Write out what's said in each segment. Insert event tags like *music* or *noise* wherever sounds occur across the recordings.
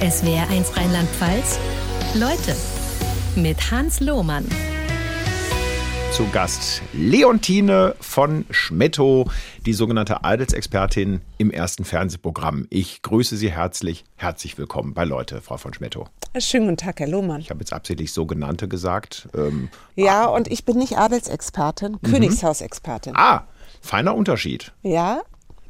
SWR1 Rheinland-Pfalz. Leute mit Hans Lohmann. Zu Gast Leontine von Schmetto, die sogenannte Adelsexpertin im ersten Fernsehprogramm. Ich grüße Sie herzlich. Herzlich willkommen bei Leute, Frau von Schmetto. Schönen guten Tag, Herr Lohmann. Ich habe jetzt absichtlich sogenannte gesagt. Ähm, ja, und ich bin nicht Adelsexpertin, mhm. Königshausexpertin. Ah, feiner Unterschied. Ja,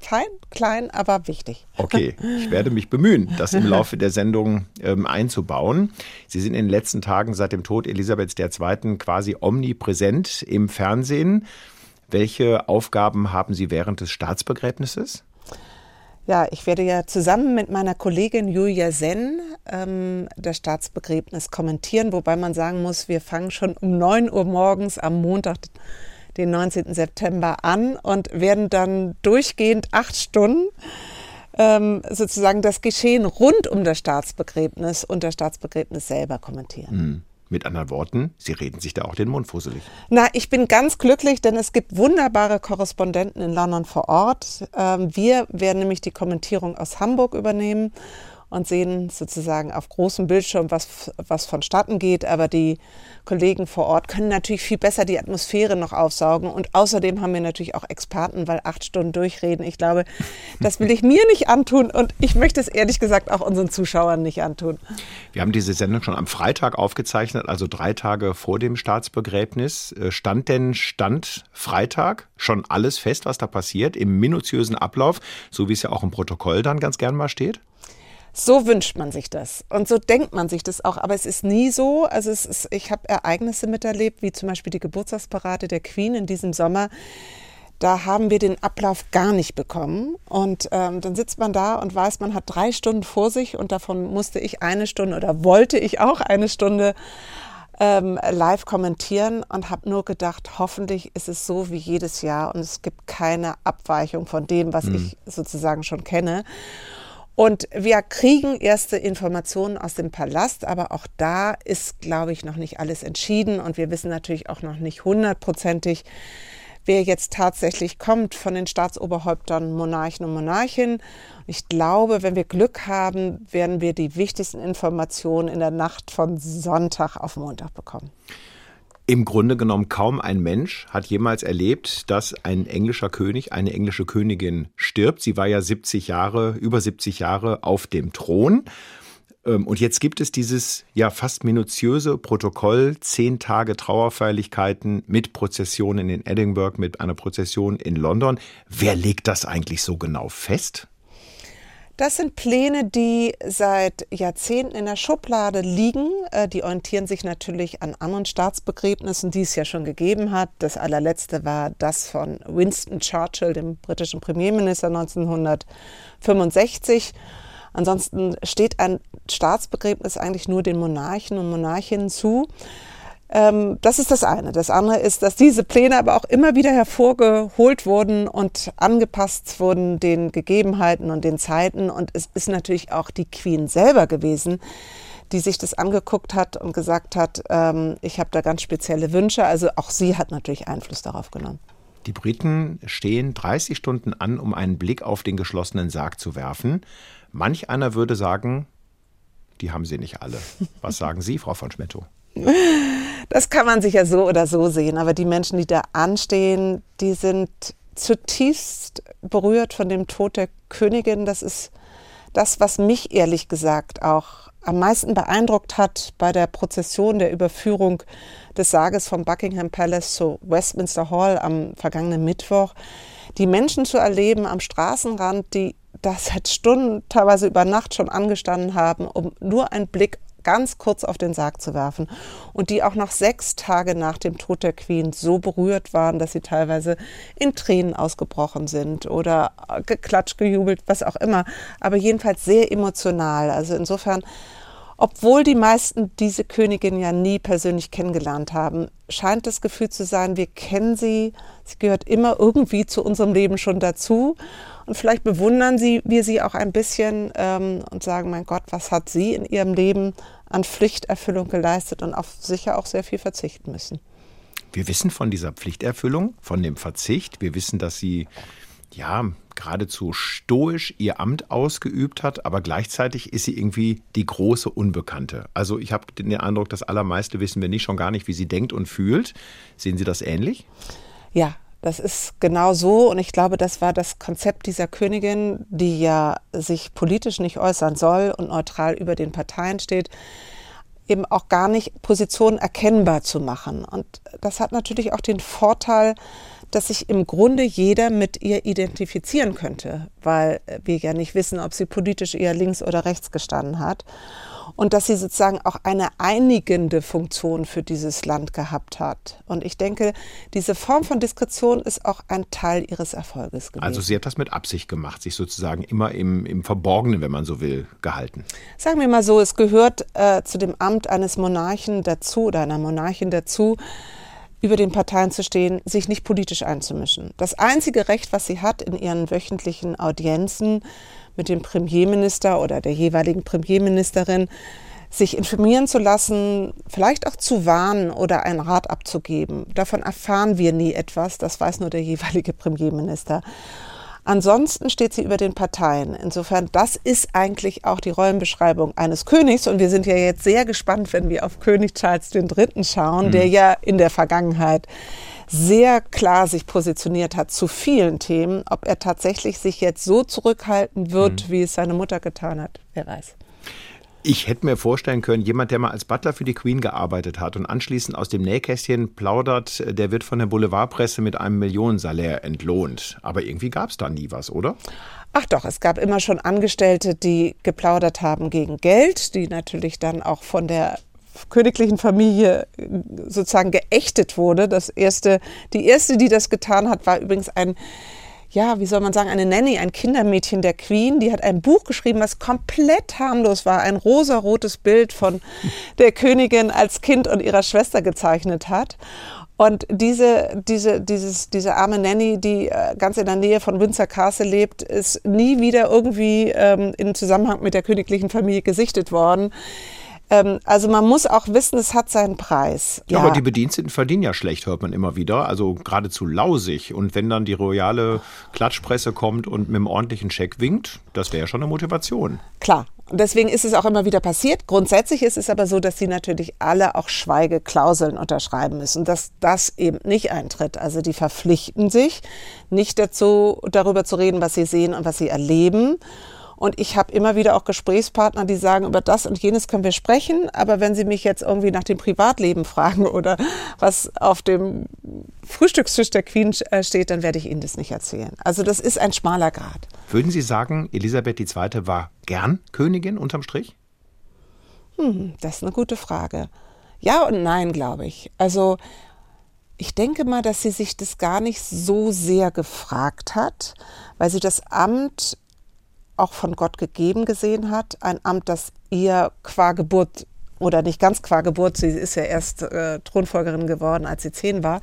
fein, klein, aber wichtig. Okay, ich werde mich bemühen, das im Laufe der Sendung ähm, einzubauen. Sie sind in den letzten Tagen seit dem Tod Elisabeths II. quasi omnipräsent im Fernsehen. Welche Aufgaben haben Sie während des Staatsbegräbnisses? Ja, ich werde ja zusammen mit meiner Kollegin Julia Senn ähm, das Staatsbegräbnis kommentieren, wobei man sagen muss, wir fangen schon um 9 Uhr morgens am Montag den 19. September an und werden dann durchgehend acht Stunden ähm, sozusagen das Geschehen rund um das Staatsbegräbnis und das Staatsbegräbnis selber kommentieren. Mhm. Mit anderen Worten, Sie reden sich da auch den Mund fusselig. Na, ich bin ganz glücklich, denn es gibt wunderbare Korrespondenten in London vor Ort. Ähm, wir werden nämlich die Kommentierung aus Hamburg übernehmen und sehen sozusagen auf großem Bildschirm, was, was vonstatten geht. Aber die Kollegen vor Ort können natürlich viel besser die Atmosphäre noch aufsaugen. Und außerdem haben wir natürlich auch Experten, weil acht Stunden durchreden. Ich glaube, das will ich mir nicht antun und ich möchte es ehrlich gesagt auch unseren Zuschauern nicht antun. Wir haben diese Sendung schon am Freitag aufgezeichnet, also drei Tage vor dem Staatsbegräbnis. Äh, stand denn Stand Freitag schon alles fest, was da passiert, im minutiösen Ablauf, so wie es ja auch im Protokoll dann ganz gern mal steht? So wünscht man sich das und so denkt man sich das auch, aber es ist nie so. Also es ist, ich habe Ereignisse miterlebt, wie zum Beispiel die Geburtstagsparade der Queen in diesem Sommer. Da haben wir den Ablauf gar nicht bekommen. Und ähm, dann sitzt man da und weiß, man hat drei Stunden vor sich und davon musste ich eine Stunde oder wollte ich auch eine Stunde ähm, live kommentieren und habe nur gedacht, hoffentlich ist es so wie jedes Jahr und es gibt keine Abweichung von dem, was mhm. ich sozusagen schon kenne. Und wir kriegen erste Informationen aus dem Palast, aber auch da ist, glaube ich, noch nicht alles entschieden. Und wir wissen natürlich auch noch nicht hundertprozentig, wer jetzt tatsächlich kommt von den Staatsoberhäuptern, Monarchen und Monarchinnen. Ich glaube, wenn wir Glück haben, werden wir die wichtigsten Informationen in der Nacht von Sonntag auf Montag bekommen. Im Grunde genommen kaum ein Mensch hat jemals erlebt, dass ein englischer König, eine englische Königin stirbt. Sie war ja 70 Jahre, über 70 Jahre auf dem Thron. Ähm, und jetzt gibt es dieses ja fast minutiöse Protokoll, zehn Tage Trauerfeierlichkeiten mit Prozessionen in Edinburgh, mit einer Prozession in London. Wer legt das eigentlich so genau fest? Das sind Pläne, die seit Jahrzehnten in der Schublade liegen. Äh, die orientieren sich natürlich an anderen Staatsbegräbnissen, die es ja schon gegeben hat. Das allerletzte war das von Winston Churchill, dem britischen Premierminister 1965. Ansonsten steht ein Staatsbegräbnis eigentlich nur den Monarchen und Monarchinnen zu. Ähm, das ist das eine. Das andere ist, dass diese Pläne aber auch immer wieder hervorgeholt wurden und angepasst wurden den Gegebenheiten und den Zeiten. Und es ist natürlich auch die Queen selber gewesen, die sich das angeguckt hat und gesagt hat, ähm, ich habe da ganz spezielle Wünsche. Also auch sie hat natürlich Einfluss darauf genommen. Die Briten stehen 30 Stunden an, um einen Blick auf den geschlossenen Sarg zu werfen. Manch einer würde sagen, die haben sie nicht alle. Was sagen Sie, Frau von Schmettow? *laughs* Das kann man sicher so oder so sehen, aber die Menschen, die da anstehen, die sind zutiefst berührt von dem Tod der Königin. Das ist das, was mich ehrlich gesagt auch am meisten beeindruckt hat bei der Prozession der Überführung des Sarges vom Buckingham Palace zu Westminster Hall am vergangenen Mittwoch. Die Menschen zu erleben am Straßenrand, die das seit Stunden, teilweise über Nacht schon angestanden haben, um nur einen Blick ganz kurz auf den Sarg zu werfen und die auch noch sechs Tage nach dem Tod der Queen so berührt waren, dass sie teilweise in Tränen ausgebrochen sind oder geklatscht, gejubelt, was auch immer, aber jedenfalls sehr emotional. Also insofern obwohl die meisten diese Königin ja nie persönlich kennengelernt haben, scheint das Gefühl zu sein, wir kennen sie, sie gehört immer irgendwie zu unserem Leben schon dazu. Und vielleicht bewundern sie, wir sie auch ein bisschen ähm, und sagen, mein Gott, was hat sie in ihrem Leben an Pflichterfüllung geleistet und auf sicher auch sehr viel verzichten müssen. Wir wissen von dieser Pflichterfüllung, von dem Verzicht. Wir wissen, dass sie ja geradezu stoisch ihr Amt ausgeübt hat, aber gleichzeitig ist sie irgendwie die große Unbekannte. Also ich habe den Eindruck, das allermeiste wissen wir nicht, schon gar nicht, wie sie denkt und fühlt. Sehen Sie das ähnlich? Ja, das ist genau so und ich glaube, das war das Konzept dieser Königin, die ja sich politisch nicht äußern soll und neutral über den Parteien steht, eben auch gar nicht Positionen erkennbar zu machen. Und das hat natürlich auch den Vorteil, dass sich im Grunde jeder mit ihr identifizieren könnte, weil wir ja nicht wissen, ob sie politisch eher links oder rechts gestanden hat. Und dass sie sozusagen auch eine einigende Funktion für dieses Land gehabt hat. Und ich denke, diese Form von Diskretion ist auch ein Teil ihres Erfolges gewesen. Also sie hat das mit Absicht gemacht, sich sozusagen immer im, im Verborgenen, wenn man so will, gehalten. Sagen wir mal so, es gehört äh, zu dem Amt eines Monarchen dazu oder einer Monarchin dazu, über den Parteien zu stehen, sich nicht politisch einzumischen. Das einzige Recht, was sie hat in ihren wöchentlichen Audienzen mit dem Premierminister oder der jeweiligen Premierministerin, sich informieren zu lassen, vielleicht auch zu warnen oder einen Rat abzugeben. Davon erfahren wir nie etwas, das weiß nur der jeweilige Premierminister. Ansonsten steht sie über den Parteien. Insofern, das ist eigentlich auch die Rollenbeschreibung eines Königs. Und wir sind ja jetzt sehr gespannt, wenn wir auf König Charles III. schauen, mhm. der ja in der Vergangenheit sehr klar sich positioniert hat zu vielen Themen. Ob er tatsächlich sich jetzt so zurückhalten wird, mhm. wie es seine Mutter getan hat, wer weiß. Ich hätte mir vorstellen können, jemand, der mal als Butler für die Queen gearbeitet hat und anschließend aus dem Nähkästchen plaudert, der wird von der Boulevardpresse mit einem Millionensalär entlohnt. Aber irgendwie gab es da nie was, oder? Ach doch, es gab immer schon Angestellte, die geplaudert haben gegen Geld, die natürlich dann auch von der königlichen Familie sozusagen geächtet wurde. Das erste, die erste, die das getan hat, war übrigens ein ja, wie soll man sagen, eine Nanny, ein Kindermädchen der Queen, die hat ein Buch geschrieben, was komplett harmlos war, ein rosarotes Bild von *laughs* der Königin als Kind und ihrer Schwester gezeichnet hat. Und diese, diese, dieses, diese arme Nanny, die äh, ganz in der Nähe von Windsor Castle lebt, ist nie wieder irgendwie ähm, in Zusammenhang mit der königlichen Familie gesichtet worden. Ähm, also man muss auch wissen, es hat seinen Preis. Ja, ja, aber die Bediensteten verdienen ja schlecht, hört man immer wieder. Also geradezu lausig. Und wenn dann die royale Klatschpresse kommt und mit einem ordentlichen Scheck winkt, das wäre ja schon eine Motivation. Klar. Und deswegen ist es auch immer wieder passiert. Grundsätzlich ist es aber so, dass sie natürlich alle auch Schweigeklauseln unterschreiben müssen, dass das eben nicht eintritt. Also die verpflichten sich nicht dazu, darüber zu reden, was sie sehen und was sie erleben. Und ich habe immer wieder auch Gesprächspartner, die sagen, über das und jenes können wir sprechen, aber wenn Sie mich jetzt irgendwie nach dem Privatleben *laughs* fragen oder was auf dem Frühstückstisch der Queen äh, steht, dann werde ich Ihnen das nicht erzählen. Also das ist ein schmaler Grad. Würden Sie sagen, Elisabeth II. war gern Königin unterm Strich? Hm, das ist eine gute Frage. Ja und nein, glaube ich. Also ich denke mal, dass sie sich das gar nicht so sehr gefragt hat, weil sie das Amt auch von Gott gegeben gesehen hat. Ein Amt, das ihr qua Geburt oder nicht ganz qua Geburt, sie ist ja erst äh, Thronfolgerin geworden, als sie zehn war,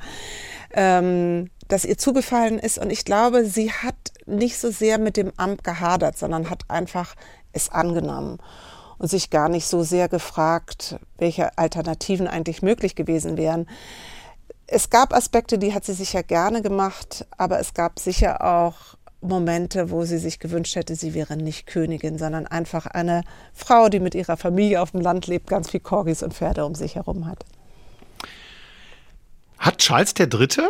ähm, dass ihr zugefallen ist. Und ich glaube, sie hat nicht so sehr mit dem Amt gehadert, sondern hat einfach es angenommen und sich gar nicht so sehr gefragt, welche Alternativen eigentlich möglich gewesen wären. Es gab Aspekte, die hat sie sicher gerne gemacht, aber es gab sicher auch Momente, wo sie sich gewünscht hätte, sie wäre nicht Königin, sondern einfach eine Frau, die mit ihrer Familie auf dem Land lebt, ganz viel Corgis und Pferde um sich herum hat. Hat Charles III.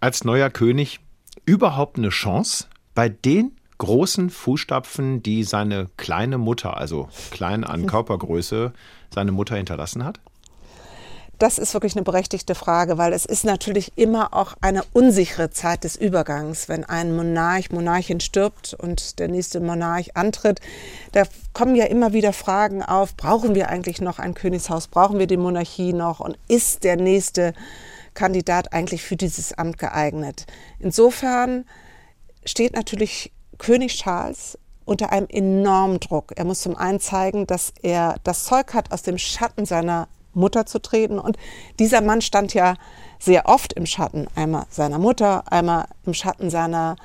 als neuer König überhaupt eine Chance bei den großen Fußstapfen, die seine kleine Mutter, also klein an Körpergröße, seine Mutter hinterlassen hat? Das ist wirklich eine berechtigte Frage, weil es ist natürlich immer auch eine unsichere Zeit des Übergangs, wenn ein Monarch, Monarchin stirbt und der nächste Monarch antritt. Da kommen ja immer wieder Fragen auf, brauchen wir eigentlich noch ein Königshaus, brauchen wir die Monarchie noch und ist der nächste Kandidat eigentlich für dieses Amt geeignet? Insofern steht natürlich König Charles unter einem enormen Druck. Er muss zum einen zeigen, dass er das Zeug hat, aus dem Schatten seiner Mutter zu treten. Und dieser Mann stand ja sehr oft im Schatten, einmal seiner Mutter, einmal im Schatten seiner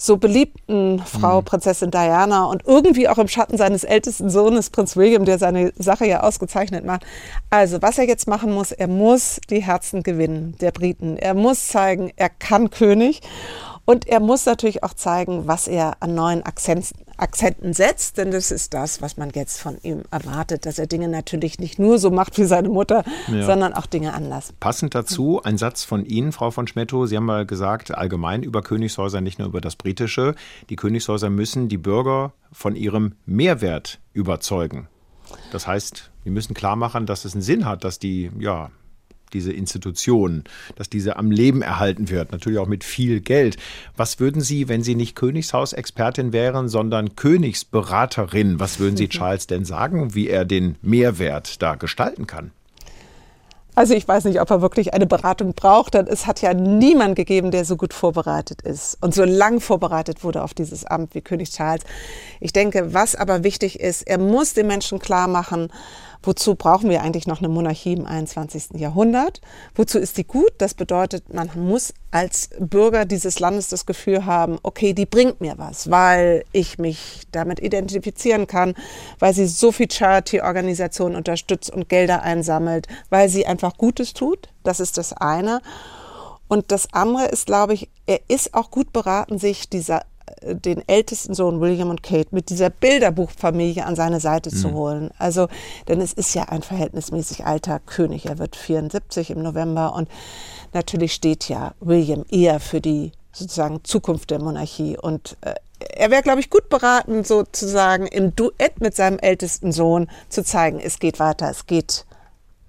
so beliebten Frau, mhm. Prinzessin Diana und irgendwie auch im Schatten seines ältesten Sohnes, Prinz William, der seine Sache ja ausgezeichnet macht. Also, was er jetzt machen muss, er muss die Herzen gewinnen der Briten. Er muss zeigen, er kann König. Und er muss natürlich auch zeigen, was er an neuen Akzenten, Akzenten setzt, denn das ist das, was man jetzt von ihm erwartet, dass er Dinge natürlich nicht nur so macht wie seine Mutter, ja. sondern auch Dinge anders. Passend dazu ein Satz von Ihnen, Frau von Schmettow. Sie haben mal gesagt, allgemein über Königshäuser, nicht nur über das britische. Die Königshäuser müssen die Bürger von ihrem Mehrwert überzeugen. Das heißt, wir müssen klar machen, dass es einen Sinn hat, dass die ja, diese Institution, dass diese am Leben erhalten wird, natürlich auch mit viel Geld. Was würden Sie, wenn Sie nicht Königshausexpertin wären, sondern Königsberaterin, was würden Sie Charles denn sagen, wie er den Mehrwert da gestalten kann? Also ich weiß nicht, ob er wirklich eine Beratung braucht, denn es hat ja niemand gegeben, der so gut vorbereitet ist und so lang vorbereitet wurde auf dieses Amt wie König Charles. Ich denke, was aber wichtig ist, er muss den Menschen klar machen, Wozu brauchen wir eigentlich noch eine Monarchie im 21. Jahrhundert? Wozu ist die gut? Das bedeutet, man muss als Bürger dieses Landes das Gefühl haben, okay, die bringt mir was, weil ich mich damit identifizieren kann, weil sie so viel Charity-Organisationen unterstützt und Gelder einsammelt, weil sie einfach Gutes tut. Das ist das eine. Und das andere ist, glaube ich, er ist auch gut beraten, sich dieser den ältesten Sohn William und Kate mit dieser Bilderbuchfamilie an seine Seite mhm. zu holen. Also, denn es ist ja ein verhältnismäßig alter König. Er wird 74 im November und natürlich steht ja William eher für die sozusagen Zukunft der Monarchie und äh, er wäre, glaube ich, gut beraten, sozusagen im Duett mit seinem ältesten Sohn zu zeigen, es geht weiter, es geht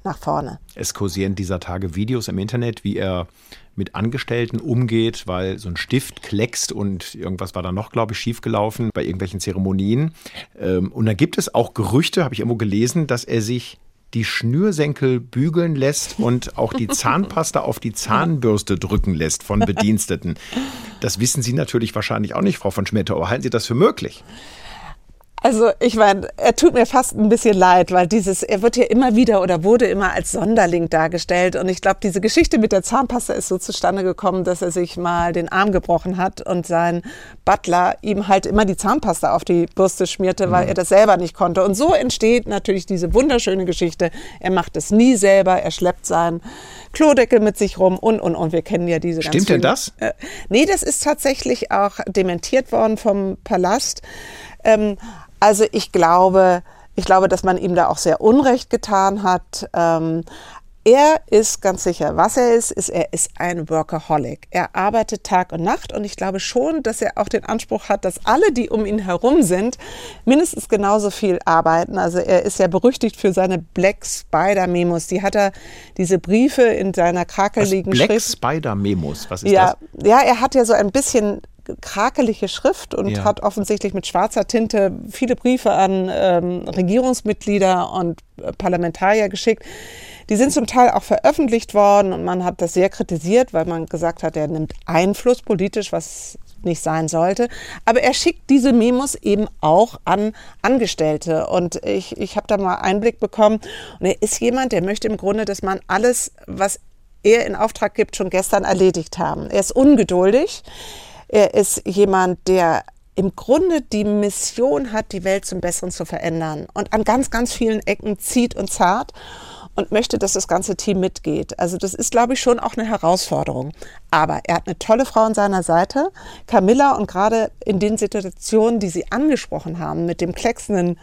nach vorne. Es kursieren dieser Tage Videos im Internet, wie er mit Angestellten umgeht, weil so ein Stift kleckst und irgendwas war da noch, glaube ich, schiefgelaufen bei irgendwelchen Zeremonien. Ähm, und da gibt es auch Gerüchte, habe ich irgendwo gelesen, dass er sich die Schnürsenkel bügeln lässt und auch die Zahnpasta auf die Zahnbürste drücken lässt von Bediensteten. Das wissen Sie natürlich wahrscheinlich auch nicht, Frau von Schmettau. Halten Sie das für möglich? Also ich meine, er tut mir fast ein bisschen leid, weil dieses, er wird ja immer wieder oder wurde immer als Sonderling dargestellt. Und ich glaube, diese Geschichte mit der Zahnpasta ist so zustande gekommen, dass er sich mal den Arm gebrochen hat und sein Butler ihm halt immer die Zahnpasta auf die Bürste schmierte, weil mhm. er das selber nicht konnte. Und so entsteht natürlich diese wunderschöne Geschichte. Er macht es nie selber, er schleppt seinen Klodeckel mit sich rum und, und, und. Wir kennen ja diese Stimmt denn das? Äh, nee, das ist tatsächlich auch dementiert worden vom Palast. Ähm, also ich glaube, ich glaube, dass man ihm da auch sehr Unrecht getan hat. Ähm, er ist ganz sicher, was er ist, ist, er ist ein Workaholic. Er arbeitet Tag und Nacht und ich glaube schon, dass er auch den Anspruch hat, dass alle, die um ihn herum sind, mindestens genauso viel arbeiten. Also er ist ja berüchtigt für seine Black Spider Memos. Die hat er, diese Briefe in seiner krakeligen Black Schrift. Black Spider Memos, was ist ja, das? Ja, er hat ja so ein bisschen krakelige Schrift und ja. hat offensichtlich mit schwarzer Tinte viele Briefe an ähm, Regierungsmitglieder und äh, Parlamentarier geschickt. Die sind zum Teil auch veröffentlicht worden und man hat das sehr kritisiert, weil man gesagt hat, er nimmt Einfluss politisch, was nicht sein sollte. Aber er schickt diese Memos eben auch an Angestellte. Und ich, ich habe da mal Einblick bekommen. Und er ist jemand, der möchte im Grunde, dass man alles, was er in Auftrag gibt, schon gestern erledigt haben. Er ist ungeduldig. Er ist jemand, der im Grunde die Mission hat, die Welt zum Besseren zu verändern und an ganz, ganz vielen Ecken zieht und zart und möchte, dass das ganze Team mitgeht. Also das ist, glaube ich, schon auch eine Herausforderung. Aber er hat eine tolle Frau an seiner Seite, Camilla, und gerade in den Situationen, die Sie angesprochen haben, mit dem klecksenden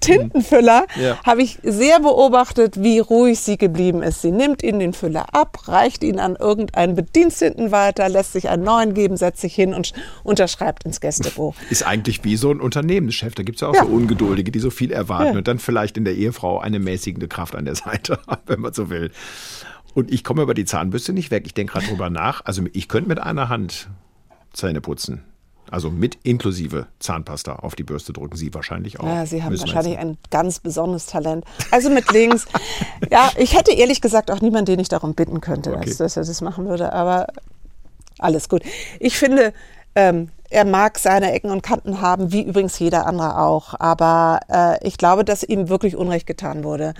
Tintenfüller ja. habe ich sehr beobachtet, wie ruhig sie geblieben ist. Sie nimmt ihn den Füller ab, reicht ihn an irgendeinen Bediensteten weiter, lässt sich einen neuen geben, setzt sich hin und unterschreibt ins Gästebuch. Ist eigentlich wie so ein Unternehmenschef. Da gibt es ja auch ja. so Ungeduldige, die so viel erwarten ja. und dann vielleicht in der Ehefrau eine mäßigende Kraft an der Seite *laughs* haben, wenn man so will. Und ich komme über die Zahnbürste nicht weg. Ich denke gerade drüber nach. Also ich könnte mit einer Hand Zähne putzen. Also mit inklusive Zahnpasta auf die Bürste drücken Sie wahrscheinlich auch. Ja, Sie haben wahrscheinlich ein ganz besonderes Talent. Also mit links. *laughs* ja, ich hätte ehrlich gesagt auch niemanden, den ich darum bitten könnte, okay. dass, dass, er das machen würde. Aber alles gut. Ich finde, ähm, er mag seine Ecken und Kanten haben, wie übrigens jeder andere auch. Aber äh, ich glaube, dass ihm wirklich Unrecht getan wurde.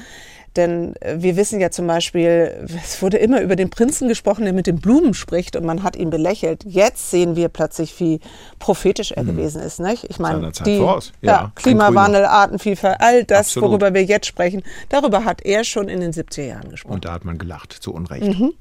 Denn äh, wir wissen ja zum Beispiel, es wurde immer über den Prinzen gesprochen, der mit den Blumen spricht und man hat ihn belächelt. Jetzt sehen wir plötzlich, wie prophetisch er mhm. gewesen ist. Nicht? Ich meine, die ja, ja, Klimawandel, Artenvielfalt, all das, Absolut. worüber wir jetzt sprechen, darüber hat er schon in den 70er Jahren gesprochen. Und da hat man gelacht, zu Unrecht. Mhm.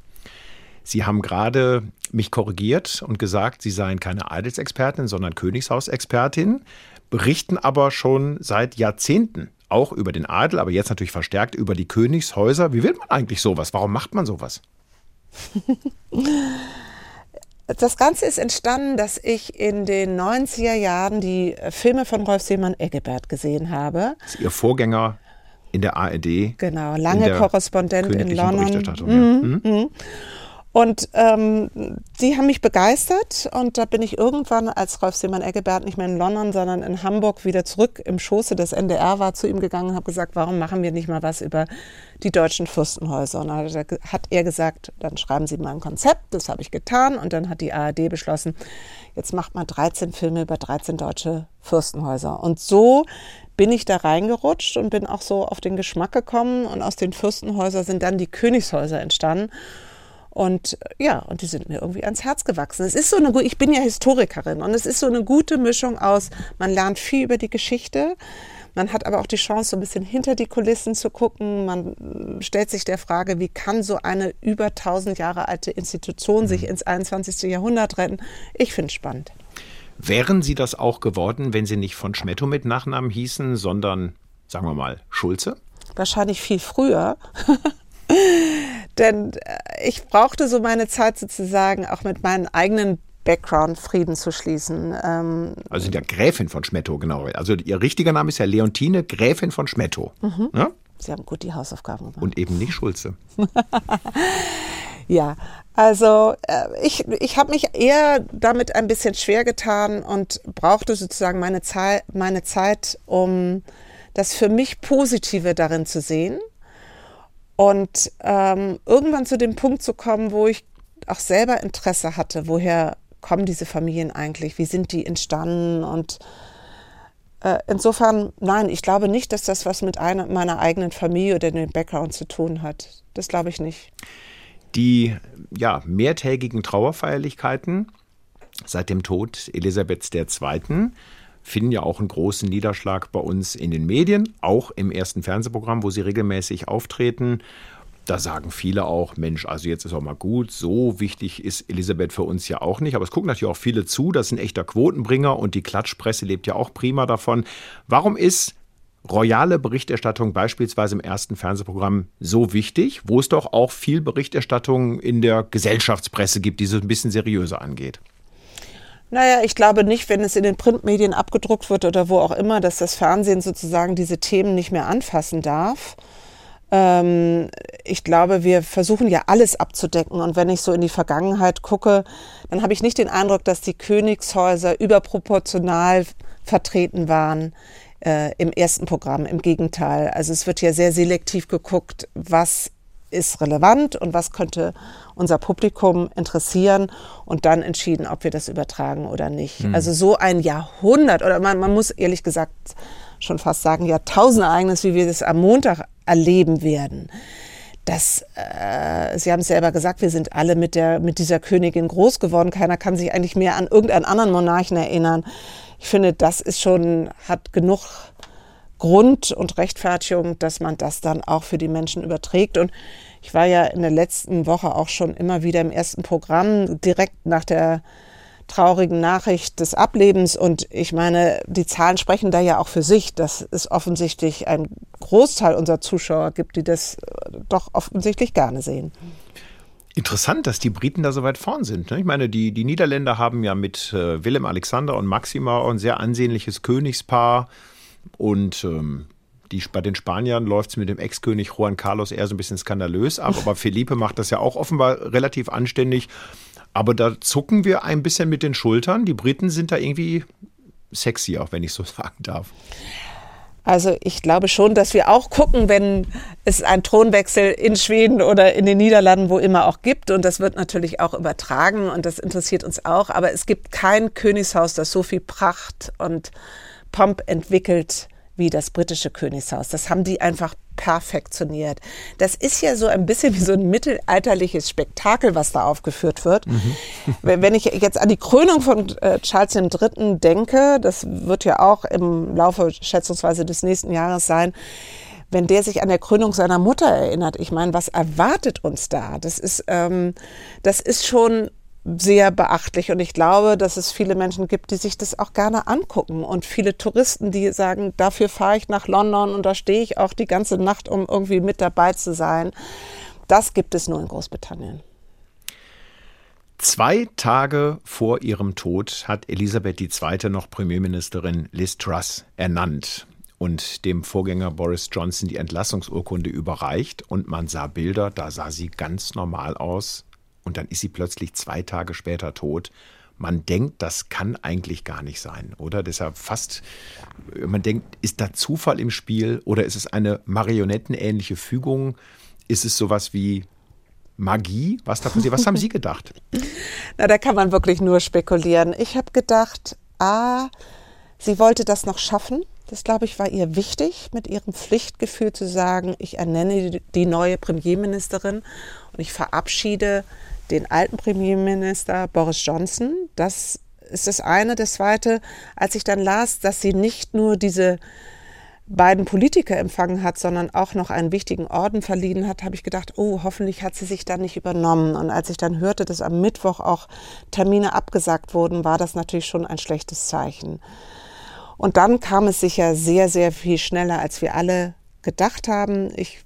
Sie haben gerade mich korrigiert und gesagt, Sie seien keine Adelsexpertin, sondern Königshausexpertin, berichten aber schon seit Jahrzehnten auch über den Adel, aber jetzt natürlich verstärkt über die Königshäuser. Wie wird man eigentlich sowas? Warum macht man sowas? *laughs* Das Ganze ist entstanden, dass ich in den 90er Jahren die Filme von Rolf Seemann Eggebert gesehen habe. Das ist Ihr Vorgänger in der ARD. Genau, lange Korrespondent in London. Ja. Mhm. Und ähm, die haben mich begeistert und da bin ich irgendwann, als Rolf Seemann Eggebert nicht mehr in London, sondern in Hamburg wieder zurück im Schoße des NDR war, zu ihm gegangen und habe gesagt, warum machen wir nicht mal was über die deutschen Fürstenhäuser? Und dann hat er gesagt, dann schreiben Sie mal ein Konzept, das habe ich getan und dann hat die ARD beschlossen, jetzt macht man 13 Filme über 13 deutsche Fürstenhäuser. Und so bin ich da reingerutscht und bin auch so auf den Geschmack gekommen und aus den Fürstenhäusern sind dann die Königshäuser entstanden. Und ja, und die sind mir irgendwie ans Herz gewachsen. Es ist so eine, ich bin ja Historikerin und es ist so eine gute Mischung aus, man lernt viel über die Geschichte, man hat aber auch die Chance, so ein bisschen hinter die Kulissen zu gucken. Man stellt sich der Frage, wie kann so eine über 1000 Jahre alte Institution sich mhm. ins 21. Jahrhundert retten? Ich finde es spannend. Wären Sie das auch geworden, wenn Sie nicht von Schmetto mit Nachnamen hießen, sondern, sagen wir mal, Schulze? Wahrscheinlich viel früher. *laughs* Denn äh, ich brauchte so meine Zeit sozusagen auch mit meinem eigenen Background Frieden zu schließen. Ähm also sind ja Gräfin von Schmetto, genau. Also ihr richtiger Name ist ja Leontine Gräfin von Schmetto. Mhm. Ja? Sie haben gut die Hausaufgaben gemacht. Und eben nicht Schulze. *laughs* ja, also äh, ich, ich habe mich eher damit ein bisschen schwer getan und brauchte sozusagen meine, Zeit, meine Zeit, um das für mich Positive darin zu sehen und ähm, irgendwann zu dem Punkt zu kommen, wo ich auch selber Interesse hatte, woher kommen diese Familien eigentlich, wie sind die entstanden und äh, insofern, nein, ich glaube nicht, dass das was mit einer, meiner eigenen Familie oder dem Background zu tun hat. Das glaube ich nicht. Die ja, mehrtägigen Trauerfeierlichkeiten seit dem Tod Elisabeths II finden ja auch einen großen Niederschlag bei uns in den Medien, auch im ersten Fernsehprogramm, wo sie regelmäßig auftreten. Da sagen viele auch, Mensch, also jetzt ist auch mal gut, so wichtig ist Elisabeth für uns ja auch nicht. Aber es gucken natürlich auch viele zu, das ist ein echter Quotenbringer und die Klatschpresse lebt ja auch prima davon. Warum ist royale Berichterstattung beispielsweise im ersten Fernsehprogramm so wichtig, wo es doch auch viel Berichterstattung in der Gesellschaftspresse gibt, die so ein bisschen seriöser angeht? Naja, ich glaube nicht, wenn es in den Printmedien abgedruckt wird oder wo auch immer, dass das Fernsehen sozusagen diese Themen nicht mehr anfassen darf. Ähm, ich glaube, wir versuchen ja alles abzudecken. Und wenn ich so in die Vergangenheit gucke, dann habe ich nicht den Eindruck, dass die Königshäuser überproportional vertreten waren äh, im ersten Programm. Im Gegenteil. Also es wird ja sehr selektiv geguckt, was ist relevant und was könnte unser Publikum interessieren und dann entschieden, ob wir das übertragen oder nicht. Mhm. Also so ein Jahrhundert oder man, man muss ehrlich gesagt schon fast sagen Jahrtausendereignis, wie wir das am Montag erleben werden. Das, äh, Sie haben es selber gesagt, wir sind alle mit, der, mit dieser Königin groß geworden. Keiner kann sich eigentlich mehr an irgendeinen anderen Monarchen erinnern. Ich finde, das ist schon, hat genug Grund und Rechtfertigung, dass man das dann auch für die Menschen überträgt. Und ich war ja in der letzten Woche auch schon immer wieder im ersten Programm, direkt nach der traurigen Nachricht des Ablebens. Und ich meine, die Zahlen sprechen da ja auch für sich, dass es offensichtlich ein Großteil unserer Zuschauer gibt, die das äh, doch offensichtlich gerne sehen. Interessant, dass die Briten da so weit vorn sind. Ne? Ich meine, die, die Niederländer haben ja mit äh, Willem Alexander und Maxima ein sehr ansehnliches Königspaar. Und ähm, die, bei den Spaniern läuft es mit dem Ex-König Juan Carlos eher so ein bisschen skandalös ab, aber Felipe macht das ja auch offenbar relativ anständig. Aber da zucken wir ein bisschen mit den Schultern. Die Briten sind da irgendwie sexy, auch wenn ich so *laughs* sagen darf. Also ich glaube schon, dass wir auch gucken, wenn es einen Thronwechsel in Schweden oder in den Niederlanden, wo immer auch gibt. Und das wird natürlich auch übertragen und das interessiert uns auch. Aber es gibt kein Königshaus, das so viel Pracht und Pomp entwickelt wie das britische Königshaus. Das haben die einfach perfektioniert. Das ist ja so ein bisschen wie so ein mittelalterliches Spektakel, was da aufgeführt wird. Mhm. Wenn ich jetzt an die Krönung von äh, Charles III. denke, das wird ja auch im Laufe schätzungsweise des nächsten Jahres sein, wenn der sich an der Krönung seiner Mutter erinnert, ich meine, was erwartet uns da? Das ist, ähm, das ist schon sehr beachtlich und ich glaube, dass es viele Menschen gibt, die sich das auch gerne angucken und viele Touristen, die sagen, dafür fahre ich nach London und da stehe ich auch die ganze Nacht, um irgendwie mit dabei zu sein. Das gibt es nur in Großbritannien. Zwei Tage vor ihrem Tod hat Elisabeth II. noch Premierministerin Liz Truss ernannt und dem Vorgänger Boris Johnson die Entlassungsurkunde überreicht und man sah Bilder, da sah sie ganz normal aus und dann ist sie plötzlich zwei Tage später tot. Man denkt, das kann eigentlich gar nicht sein, oder? Deshalb fast, man denkt, ist da Zufall im Spiel oder ist es eine marionettenähnliche Fügung? Ist es sowas wie Magie, was da passiert. Was haben Sie gedacht? *laughs* Na, da kann man wirklich nur spekulieren. Ich habe gedacht, ah, sie wollte das noch schaffen. Das, glaube ich, war ihr wichtig, mit ihrem Pflichtgefühl zu sagen, ich ernenne die neue Premierministerin und ich verabschiede den alten Premierminister Boris Johnson. Das ist das eine. Das zweite, als ich dann las, dass sie nicht nur diese beiden Politiker empfangen hat, sondern auch noch einen wichtigen Orden verliehen hat, habe ich gedacht, oh, hoffentlich hat sie sich da nicht übernommen. Und als ich dann hörte, dass am Mittwoch auch Termine abgesagt wurden, war das natürlich schon ein schlechtes Zeichen. Und dann kam es sicher sehr, sehr viel schneller, als wir alle gedacht haben. Ich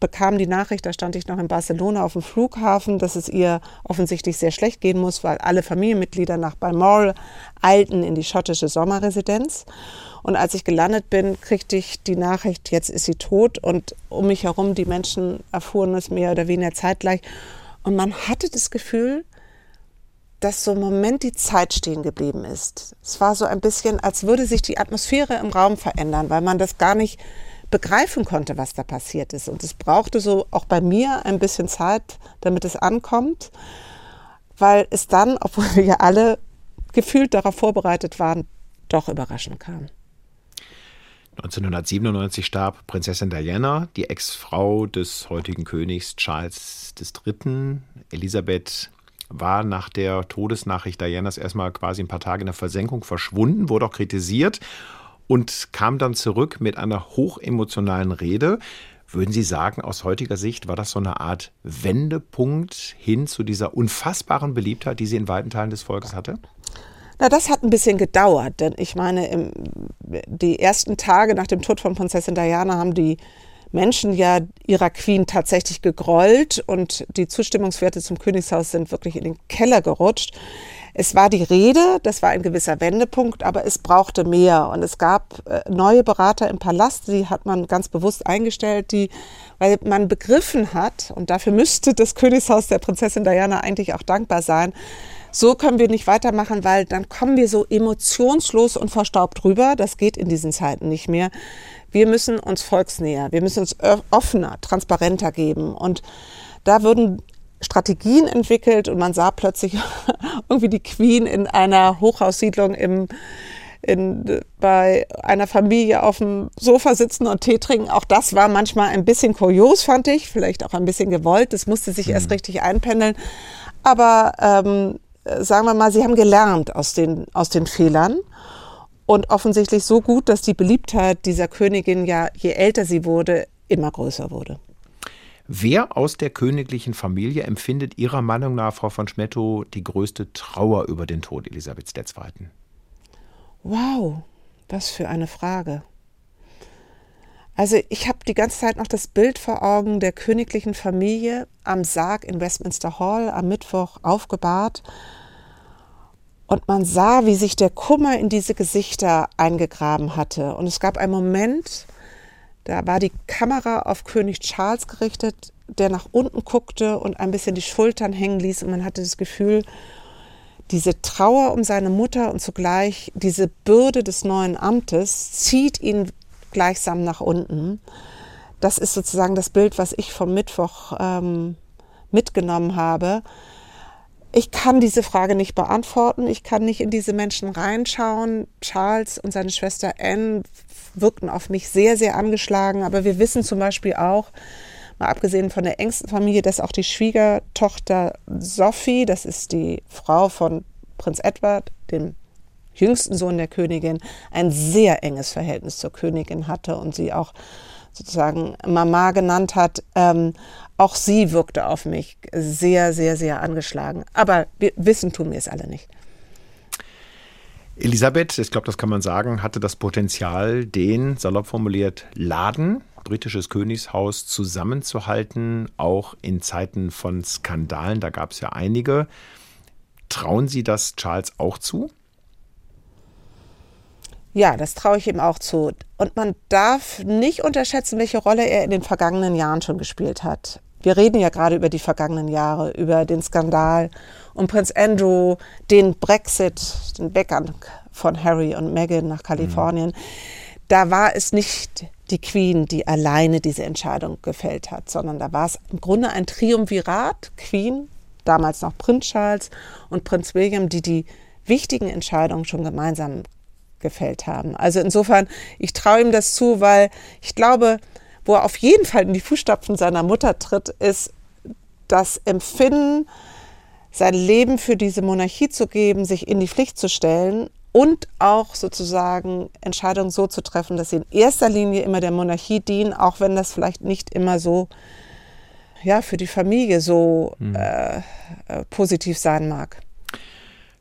bekam die Nachricht, da stand ich noch in Barcelona auf dem Flughafen, dass es ihr offensichtlich sehr schlecht gehen muss, weil alle Familienmitglieder nach Balmoral eilten in die schottische Sommerresidenz. Und als ich gelandet bin, kriegte ich die Nachricht, jetzt ist sie tot. Und um mich herum, die Menschen erfuhren es mehr oder weniger zeitgleich. Und man hatte das Gefühl, dass so im Moment die Zeit stehen geblieben ist. Es war so ein bisschen, als würde sich die Atmosphäre im Raum verändern, weil man das gar nicht begreifen konnte, was da passiert ist. Und es brauchte so auch bei mir ein bisschen Zeit, damit es ankommt, weil es dann, *laughs* obwohl wir ja alle gefühlt darauf vorbereitet waren, doch überraschend kam. 1997 starb Prinzessin Diana, die Ex-Frau des heutigen Königs Charles III. Elisabeth war nach der Todesnachricht Dianas erstmal quasi ein paar Tage in der Versenkung verschwunden, wurde auch kritisiert und kam dann zurück mit einer hochemotionalen Rede. Würden Sie sagen, aus heutiger Sicht war das so eine Art Wendepunkt hin zu dieser unfassbaren Beliebtheit, die sie in weiten Teilen des Volkes hatte? Na, das hat ein bisschen gedauert, denn ich meine, im, die ersten Tage nach dem Tod von Prinzessin Diana haben die Menschen ja ihrer Queen tatsächlich gegrollt und die Zustimmungswerte zum Königshaus sind wirklich in den Keller gerutscht. Es war die Rede, das war ein gewisser Wendepunkt, aber es brauchte mehr. Und es gab äh, neue Berater im Palast, die hat man ganz bewusst eingestellt, die, weil man begriffen hat, und dafür müsste das Königshaus der Prinzessin Diana eigentlich auch dankbar sein, so können wir nicht weitermachen, weil dann kommen wir so emotionslos und verstaubt rüber. Das geht in diesen Zeiten nicht mehr. Wir müssen uns volksnäher, wir müssen uns offener, transparenter geben. Und da würden Strategien entwickelt und man sah plötzlich *laughs* irgendwie die Queen in einer Hochhaussiedlung im, in, bei einer Familie auf dem Sofa sitzen und Tee trinken. Auch das war manchmal ein bisschen kurios, fand ich, vielleicht auch ein bisschen gewollt. Das musste sich mhm. erst richtig einpendeln. Aber ähm, sagen wir mal, sie haben gelernt aus den, aus den Fehlern und offensichtlich so gut, dass die Beliebtheit dieser Königin ja, je älter sie wurde, immer größer wurde. Wer aus der königlichen Familie empfindet Ihrer Meinung nach, Frau von Schmettow, die größte Trauer über den Tod Elisabeths II.? Wow, was für eine Frage. Also ich habe die ganze Zeit noch das Bild vor Augen der königlichen Familie am Sarg in Westminster Hall am Mittwoch aufgebahrt. Und man sah, wie sich der Kummer in diese Gesichter eingegraben hatte. Und es gab einen Moment, da war die Kamera auf König Charles gerichtet, der nach unten guckte und ein bisschen die Schultern hängen ließ. Und man hatte das Gefühl, diese Trauer um seine Mutter und zugleich diese Bürde des neuen Amtes zieht ihn gleichsam nach unten. Das ist sozusagen das Bild, was ich vom Mittwoch ähm, mitgenommen habe. Ich kann diese Frage nicht beantworten. Ich kann nicht in diese Menschen reinschauen. Charles und seine Schwester Anne wirkten auf mich sehr, sehr angeschlagen. Aber wir wissen zum Beispiel auch, mal abgesehen von der engsten Familie, dass auch die Schwiegertochter Sophie, das ist die Frau von Prinz Edward, dem jüngsten Sohn der Königin, ein sehr enges Verhältnis zur Königin hatte und sie auch sozusagen Mama genannt hat, ähm, auch sie wirkte auf mich sehr, sehr, sehr angeschlagen. Aber wir wissen tun wir es alle nicht. Elisabeth, ich glaube, das kann man sagen, hatte das Potenzial, den, salopp formuliert, Laden, britisches Königshaus, zusammenzuhalten, auch in Zeiten von Skandalen. Da gab es ja einige. Trauen Sie das Charles auch zu? Ja, das traue ich ihm auch zu. Und man darf nicht unterschätzen, welche Rolle er in den vergangenen Jahren schon gespielt hat. Wir reden ja gerade über die vergangenen Jahre, über den Skandal um Prinz Andrew, den Brexit, den Weggang von Harry und Meghan nach Kalifornien. Mhm. Da war es nicht die Queen, die alleine diese Entscheidung gefällt hat, sondern da war es im Grunde ein Triumvirat, Queen, damals noch Prinz Charles und Prinz William, die die wichtigen Entscheidungen schon gemeinsam gefällt haben. Also insofern, ich traue ihm das zu, weil ich glaube, wo er auf jeden Fall in die Fußstapfen seiner Mutter tritt, ist das Empfinden, sein Leben für diese Monarchie zu geben, sich in die Pflicht zu stellen und auch sozusagen Entscheidungen so zu treffen, dass sie in erster Linie immer der Monarchie dienen, auch wenn das vielleicht nicht immer so ja, für die Familie so mhm. äh, äh, positiv sein mag.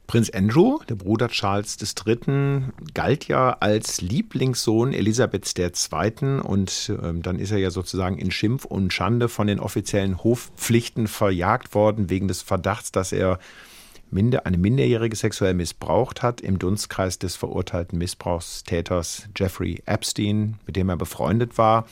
Prinz Andrew, der Bruder Charles III., galt ja als Lieblingssohn Elisabeths II. Und ähm, dann ist er ja sozusagen in Schimpf und Schande von den offiziellen Hofpflichten verjagt worden, wegen des Verdachts, dass er minder, eine Minderjährige sexuell missbraucht hat im Dunstkreis des verurteilten Missbrauchstäters Jeffrey Epstein, mit dem er befreundet war.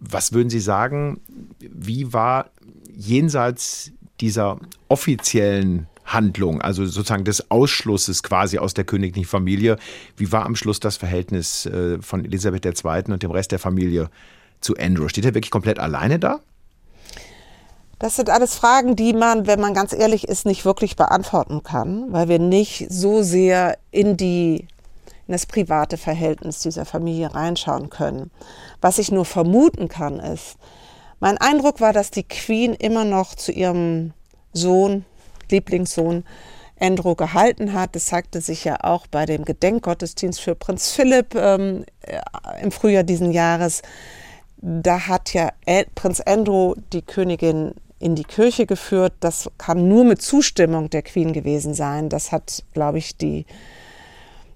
Was würden Sie sagen, wie war jenseits dieser offiziellen Handlung, also sozusagen des Ausschlusses quasi aus der königlichen Familie. Wie war am Schluss das Verhältnis äh, von Elisabeth II. und dem Rest der Familie zu Andrew? Steht er wirklich komplett alleine da? Das sind alles Fragen, die man, wenn man ganz ehrlich ist, nicht wirklich beantworten kann, weil wir nicht so sehr in die in das private Verhältnis dieser Familie reinschauen können. Was ich nur vermuten kann, ist, mein Eindruck war, dass die Queen immer noch zu ihrem Sohn Lieblingssohn Andrew gehalten hat. Das zeigte sich ja auch bei dem Gedenkgottesdienst für Prinz Philipp ähm, äh, im Frühjahr diesen Jahres. Da hat ja Prinz Andrew die Königin in die Kirche geführt. Das kann nur mit Zustimmung der Queen gewesen sein. Das hat, glaube ich, die,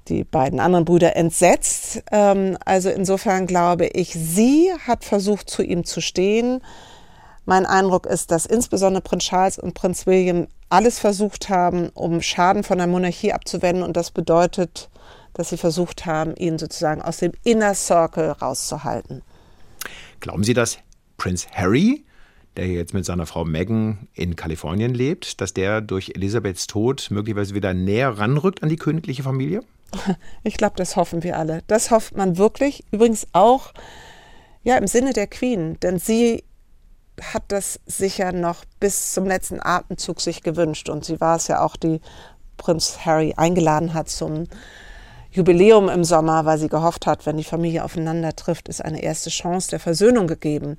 die beiden anderen Brüder entsetzt. Ähm, also insofern glaube ich, sie hat versucht, zu ihm zu stehen. Mein Eindruck ist, dass insbesondere Prinz Charles und Prinz William alles versucht haben, um Schaden von der Monarchie abzuwenden. Und das bedeutet, dass sie versucht haben, ihn sozusagen aus dem Inner Circle rauszuhalten. Glauben Sie, dass Prinz Harry, der jetzt mit seiner Frau Meghan in Kalifornien lebt, dass der durch Elisabeths Tod möglicherweise wieder näher ranrückt an die königliche Familie? *laughs* Ich glaube, das hoffen wir alle. Das hofft man wirklich. Übrigens auch ja, im Sinne der Queen, denn sie hat das sicher noch bis zum letzten Atemzug sich gewünscht. Und sie war es ja auch, die Prinz Harry eingeladen hat zum Jubiläum im Sommer, weil sie gehofft hat, wenn die Familie aufeinander trifft, ist eine erste Chance der Versöhnung gegeben.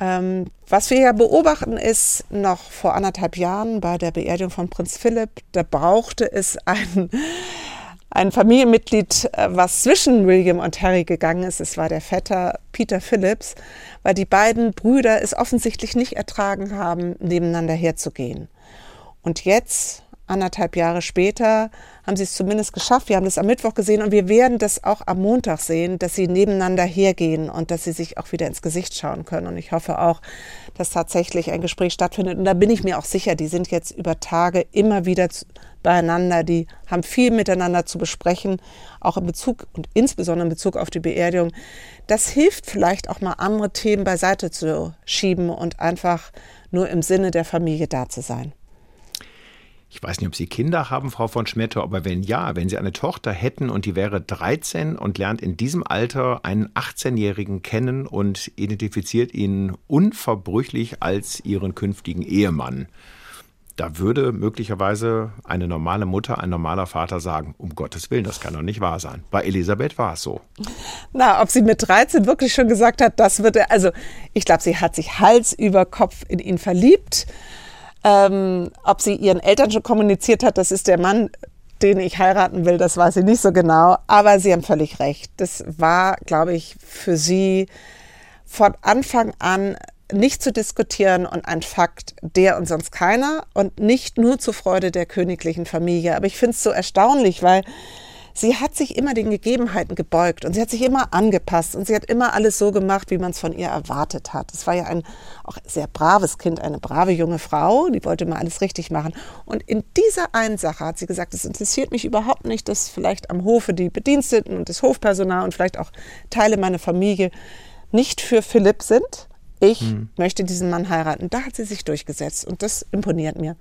Ähm, was wir ja beobachten ist, noch vor anderthalb Jahren bei der Beerdigung von Prinz Philipp, da brauchte es einen ein Familienmitglied, äh, was zwischen William und Harry gegangen ist. Es war der Vetter Peter Phillips, weil die beiden Brüder es offensichtlich nicht ertragen haben, nebeneinander herzugehen. Und jetzt, anderthalb Jahre später, haben sie es zumindest geschafft. Wir haben das am Mittwoch gesehen und wir werden das auch am Montag sehen, dass sie nebeneinander hergehen und dass sie sich auch wieder ins Gesicht schauen können. Und ich hoffe auch, dass tatsächlich ein Gespräch stattfindet. Und da bin ich mir auch sicher, die sind jetzt über Tage immer wieder beieinander, die haben viel miteinander zu besprechen, auch in Bezug und insbesondere in Bezug auf die Beerdigung. Das hilft vielleicht auch mal andere Themen beiseite zu schieben und einfach nur im Sinne der Familie da zu sein. Ich weiß nicht, ob Sie Kinder haben, Frau von Schmetter, aber wenn ja, wenn Sie eine Tochter hätten und die wäre 13 und lernt in diesem Alter einen 18-Jährigen kennen und identifiziert ihn unverbrüchlich als ihren künftigen Ehemann, da würde möglicherweise eine normale Mutter, ein normaler Vater sagen, um Gottes Willen, das kann doch nicht wahr sein. Bei Elisabeth war es so. Na, ob sie mit 13 wirklich schon gesagt hat, das würde, also ich glaube, sie hat sich Hals über Kopf in ihn verliebt. Ähm, ob sie ihren Eltern schon kommuniziert hat, das ist der Mann, den ich heiraten will, das weiß ich nicht so genau. Aber Sie haben völlig recht. Das war, glaube ich, für Sie von Anfang an nicht zu diskutieren und ein Fakt, der und sonst keiner und nicht nur zur Freude der königlichen Familie. Aber ich finde es so erstaunlich, weil sie hat sich immer den Gegebenheiten gebeugt und sie hat sich immer angepasst und sie hat immer alles so gemacht, wie man es von ihr erwartet hat. Es war ja ein auch sehr braves Kind, eine brave junge Frau, die wollte mal alles richtig machen. Und in dieser einen Sache hat sie gesagt, es interessiert mich überhaupt nicht, dass vielleicht am Hofe die Bediensteten und das Hofpersonal und vielleicht auch Teile meiner Familie nicht für Philipp sind. Ich hm. möchte diesen Mann heiraten. Da hat sie sich durchgesetzt und das imponiert mir.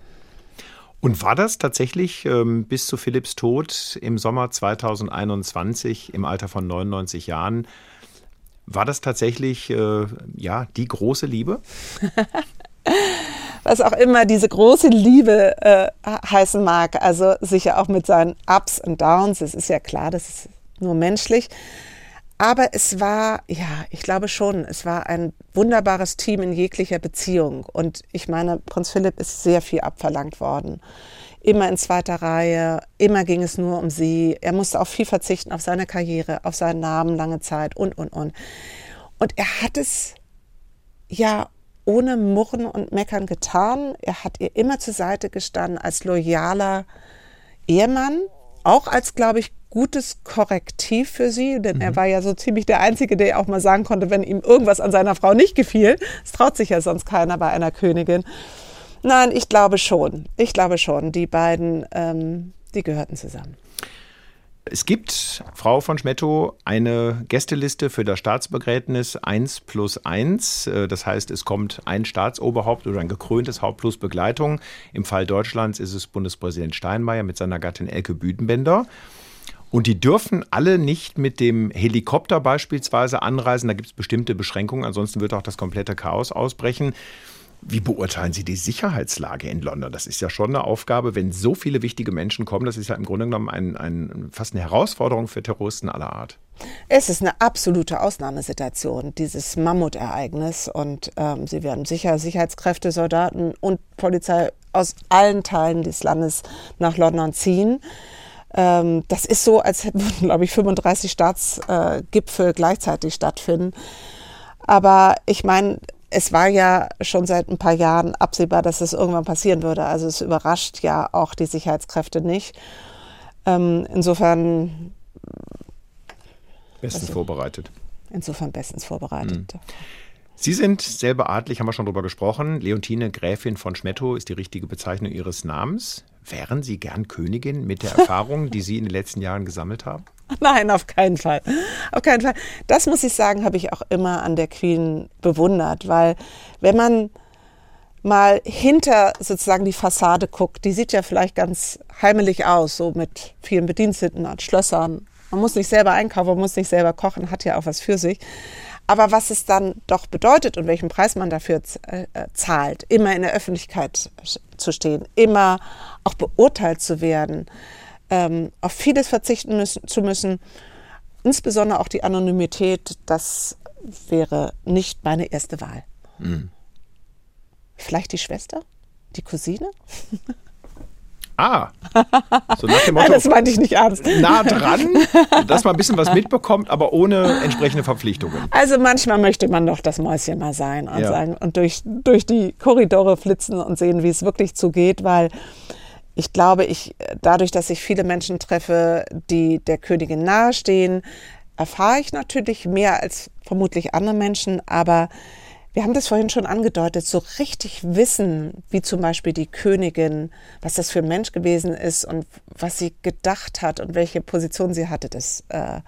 Und war das tatsächlich ähm, bis zu Philipps Tod im Sommer 2021 im Alter von 99 Jahren, war das tatsächlich äh, ja, die große Liebe? *laughs* Was auch immer diese große Liebe äh, heißen mag, also sicher auch mit seinen Ups und Downs, es ist ja klar, das ist nur menschlich. Aber es war, ja, ich glaube schon, es war ein wunderbares Team in jeglicher Beziehung. Und ich meine, Prinz Philipp ist sehr viel abverlangt worden. Immer in zweiter Reihe, immer ging es nur um sie. Er musste auch viel verzichten auf seine Karriere, auf seinen Namen lange Zeit und, und, und. Und er hat es ja ohne Murren und Meckern getan. Er hat ihr immer zur Seite gestanden als loyaler Ehemann, auch als, glaube ich, gutes Korrektiv für sie, denn mhm. er war ja so ziemlich der Einzige, der auch mal sagen konnte, wenn ihm irgendwas an seiner Frau nicht gefiel. Das traut sich ja sonst keiner bei einer Königin. Nein, ich glaube schon. Ich glaube schon. Die beiden, ähm, die gehörten zusammen. Es gibt, Frau von Schmetto, eine Gästeliste für das Staatsbegräbnis 1 plus 1. Äh, das heißt, es kommt ein Staatsoberhaupt oder ein gekröntes Haupt plus Begleitung. Im Fall Deutschlands ist es Bundespräsident Steinmeier mit seiner Gattin Elke Büdenbender. Und die dürfen alle nicht mit dem Helikopter beispielsweise anreisen. Da gibt es bestimmte Beschränkungen. Ansonsten wird auch das komplette Chaos ausbrechen. Wie beurteilen Sie die Sicherheitslage in London? Das ist ja schon eine Aufgabe, wenn so viele wichtige Menschen kommen. Das ist ja im Grunde genommen ein, ein, fast eine Herausforderung für Terroristen aller Art. Es ist eine absolute Ausnahmesituation, dieses Mammutereignis. Und ähm, sie werden sicher Sicherheitskräfte, Soldaten und Polizei aus allen Teilen des Landes nach London ziehen. Ähm, das ist so, als hätten, *laughs* glaube ich, 35 Staatsgipfel äh, gleichzeitig stattfinden. Aber ich meine, es war ja schon seit ein paar Jahren absehbar, dass es irgendwann passieren würde. Also es überrascht ja auch die Sicherheitskräfte nicht. Ähm, insofern. Bestens also, vorbereitet. Insofern bestens vorbereitet. Mhm. Sie sind selber adlig, haben wir schon drüber gesprochen. Leontine Gräfin von Schmetto ist die richtige Bezeichnung Ihres Namens. Wären Sie gern Königin mit der Erfahrung, die Sie in den letzten Jahren gesammelt haben? *laughs* Nein, auf keinen Fall. Auf keinen Fall. Das muss ich sagen, habe ich auch immer an der Queen bewundert, weil wenn man mal hinter sozusagen die Fassade guckt, die sieht ja vielleicht ganz heimelig aus, so mit vielen Bediensteten und Schlössern. Man muss nicht selber einkaufen, man muss nicht selber kochen, hat ja auch was für sich. Aber was es dann doch bedeutet und welchen Preis man dafür äh, äh, zahlt, immer in der Öffentlichkeit zu stehen, immer auch beurteilt zu werden, ähm, auf vieles verzichten müssen, zu müssen, insbesondere auch die Anonymität, das wäre nicht meine erste Wahl. Mhm. Vielleicht die Schwester? Die Cousine? Ah, so nach dem *laughs* Motto, Nein, das meinte ich nicht ernst. Nah dran, dass man ein bisschen was mitbekommt, aber ohne entsprechende Verpflichtungen. Also manchmal möchte man doch das Mäuschen mal sein und, ja. sagen, und durch, durch die Korridore flitzen und sehen, wie es wirklich zugeht, weil ich glaube, ich, dadurch, dass ich viele Menschen treffe, die der Königin nahestehen, erfahre ich natürlich mehr als vermutlich andere Menschen, aber wir haben das vorhin schon angedeutet, so richtig wissen, wie zum Beispiel die Königin, was das für ein Mensch gewesen ist und was sie gedacht hat und welche Position sie hatte, das äh,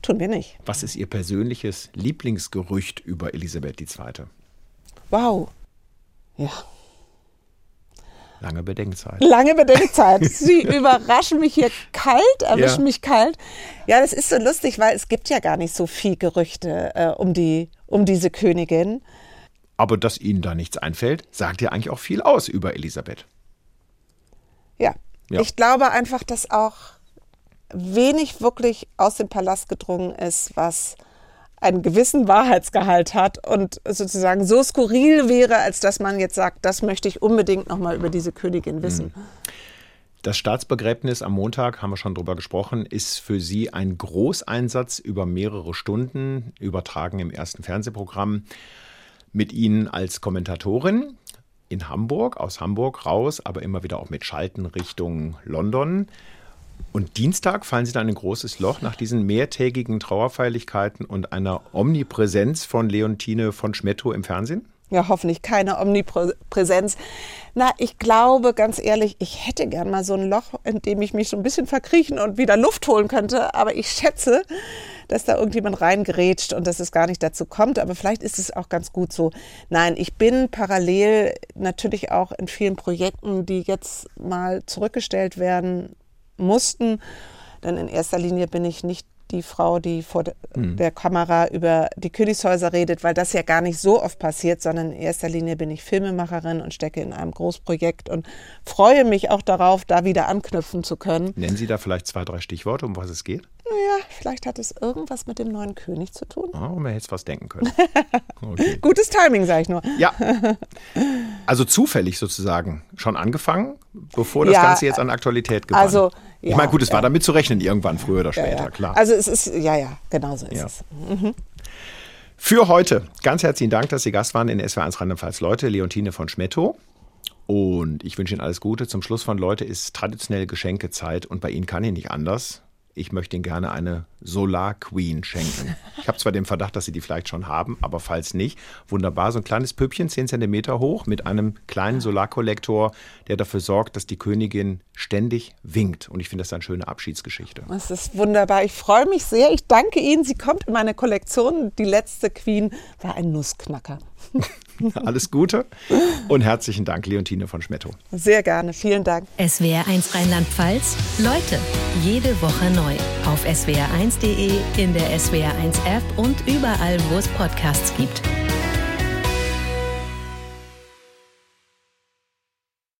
tun wir nicht. Was ist Ihr persönliches Lieblingsgerücht über Elisabeth II.? Wow. Ja. Lange Bedenkzeit. Lange Bedenkzeit. *laughs* Sie überraschen mich hier kalt, erwischen ja. mich kalt. Ja, das ist so lustig, weil es gibt ja gar nicht so viel Gerüchte äh, um, die, um diese Königin. Aber dass Ihnen da nichts einfällt, sagt ja eigentlich auch viel aus über Elisabeth. Ja. ja. Ich glaube einfach, dass auch wenig wirklich aus dem Palast gedrungen ist, was einen gewissen Wahrheitsgehalt hat und sozusagen so skurril wäre, als dass man jetzt sagt, das möchte ich unbedingt nochmal über diese Königin wissen. Das Staatsbegräbnis am Montag, haben wir schon drüber gesprochen, ist für Sie ein Großeinsatz über mehrere Stunden, übertragen im ersten Fernsehprogramm. Mit Ihnen als Kommentatorin in Hamburg, aus Hamburg raus, aber immer wieder auch mit Schalten Richtung London. Und Dienstag fallen Sie dann in ein großes Loch nach diesen mehrtägigen Trauerfeierlichkeiten und einer Omnipräsenz von Leontine von Schmetto im Fernsehen? ja, hoffentlich keine Omnipräsenz. Na, ich glaube, ganz ehrlich, ich hätte gern mal so ein Loch, in dem ich mich so ein bisschen verkriechen und wieder Luft holen könnte. Aber ich schätze, dass da irgendjemand reingerätscht und dass es gar nicht dazu kommt. Aber vielleicht ist es auch ganz gut so. Nein, ich bin parallel natürlich auch in vielen Projekten, die jetzt mal zurückgestellt werden mussten. Denn in erster Linie bin ich nicht die Frau, die vor mhm. der Kamera über die Königshäuser redet, weil das ja gar nicht so oft passiert, sondern in erster Linie bin ich Filmemacherin und stecke in einem Großprojekt und freue mich auch darauf, da wieder anknüpfen zu können. Nennen Sie da vielleicht zwei, drei Stichworte, um was es geht? Naja, vielleicht hat es irgendwas mit dem neuen König zu tun. Oh, man hätte was denken können. *laughs* Okay. Gutes Timing, sage ich nur. Ja. *laughs* Also zufällig sozusagen schon angefangen, bevor das ja, Ganze jetzt an Aktualität gewann. Also, ja, ich meine, gut, es ja. war damit zu rechnen, irgendwann früher oder später, klar. Also es ist, ja, ja, genau so ist es. Mhm. Für heute ganz herzlichen Dank, dass Sie Gast waren in SW1 Rheinland-Pfalz. Leute, Leontine von Schmetto. Und ich wünsche Ihnen alles Gute. Zum Schluss von Leute ist traditionell Geschenkezeit und bei Ihnen kann ich nicht anders ich möchte Ihnen gerne eine Solar Queen schenken. Ich habe zwar den Verdacht, dass Sie die vielleicht schon haben, aber falls nicht, wunderbar, so ein kleines Püppchen, 10 cm hoch, mit einem kleinen Solarkollektor, der dafür sorgt, dass die Königin ständig winkt. Und ich finde das eine schöne Abschiedsgeschichte. Das ist wunderbar. Ich freue mich sehr. Ich danke Ihnen. Sie kommt in meine Kollektion. Die letzte Queen war ein Nussknacker. *laughs* *laughs* Alles Gute und herzlichen Dank, Leontine von Schmetto. Sehr gerne, vielen Dank. SWR1 Rheinland-Pfalz, Leute, jede Woche neu. Auf swr1.de, in der SWR1-App und überall, wo es Podcasts gibt.